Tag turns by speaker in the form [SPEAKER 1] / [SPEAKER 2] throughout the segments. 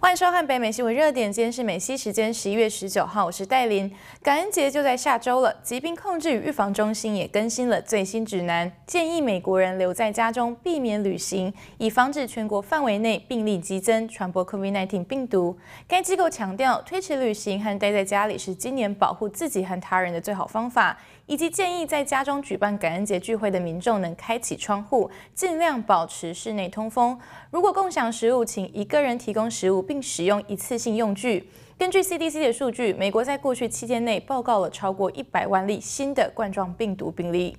[SPEAKER 1] 欢迎收看北美新闻热点，今天是美西时间十一月十九号，我是戴琳。感恩节就在下周了，疾病控制与预防中心也更新了最新指南，建议美国人留在家中，避免旅行，以防止全国范围内病例激增，传播 COVID-19 病毒。该机构强调，推迟旅行和待在家里是今年保护自己和他人的最好方法，以及建议在家中举办感恩节聚会的民众能开启窗户，尽量保持室内通风。如果共享食物，请一个人提供食物。并使用一次性用具。根据 CDC 的数据，美国在过去七天内报告了超过一百万例新的冠状病毒病例。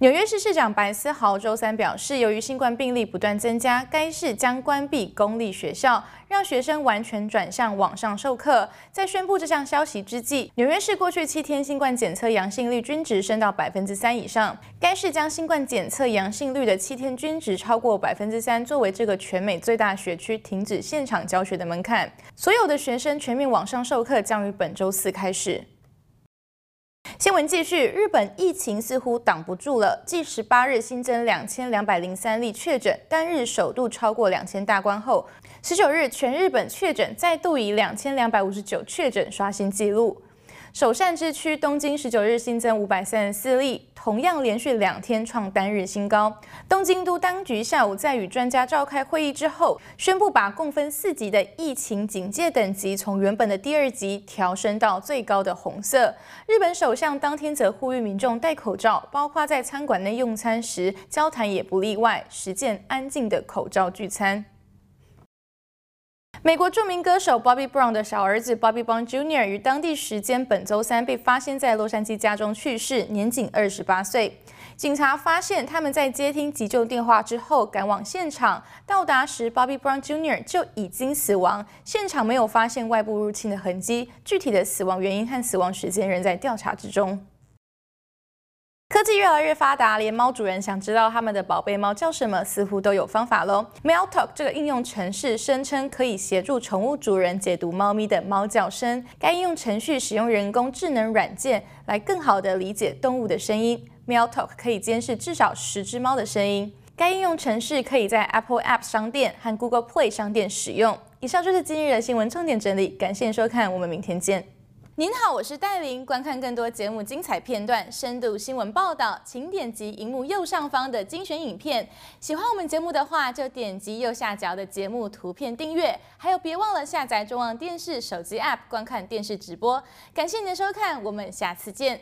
[SPEAKER 1] 纽约市市长白思豪周三表示，由于新冠病例不断增加，该市将关闭公立学校，让学生完全转向网上授课。在宣布这项消息之际，纽约市过去七天新冠检测阳性率均值升到百分之三以上。该市将新冠检测阳性率的七天均值超过百分之三作为这个全美最大学区停止现场教学的门槛。所有的学生全面网上授课将于本周四开始。新闻继续，日本疫情似乎挡不住了。继十八日新增两千两百零三例确诊，单日首度超过两千大关后，十九日全日本确诊再度以两千两百五十九确诊刷新纪录。首善之区东京十九日新增五百三十四例，同样连续两天创单日新高。东京都当局下午在与专家召开会议之后，宣布把共分四级的疫情警戒等级从原本的第二级调升到最高的红色。日本首相当天则呼吁民众戴口罩，包括在餐馆内用餐时交谈也不例外，实践安静的口罩聚餐。美国著名歌手 Bobby Brown 的小儿子 Bobby Brown Jr. 于当地时间本周三被发现在洛杉矶家中去世，年仅二十八岁。警察发现他们在接听急救电话之后赶往现场，到达时 Bobby Brown Jr. 就已经死亡，现场没有发现外部入侵的痕迹，具体的死亡原因和死亡时间仍在调查之中。科技越来越发达，连猫主人想知道他们的宝贝猫叫什么，似乎都有方法喽。Meow Talk 这个应用程式声称可以协助宠物主人解读猫咪的猫叫声。该应用程序使用人工智能软件来更好地理解动物的声音。Meow Talk 可以监视至少十只猫的声音。该应用程式可以在 Apple App 商店和 Google Play 商店使用。以上就是今日的新闻重点整理，感谢收看，我们明天见。您好，我是戴琳。观看更多节目精彩片段、深度新闻报道，请点击荧幕右上方的精选影片。喜欢我们节目的话，就点击右下角的节目图片订阅。还有，别忘了下载中央电视手机 App 观看电视直播。感谢您的收看，我们下次见。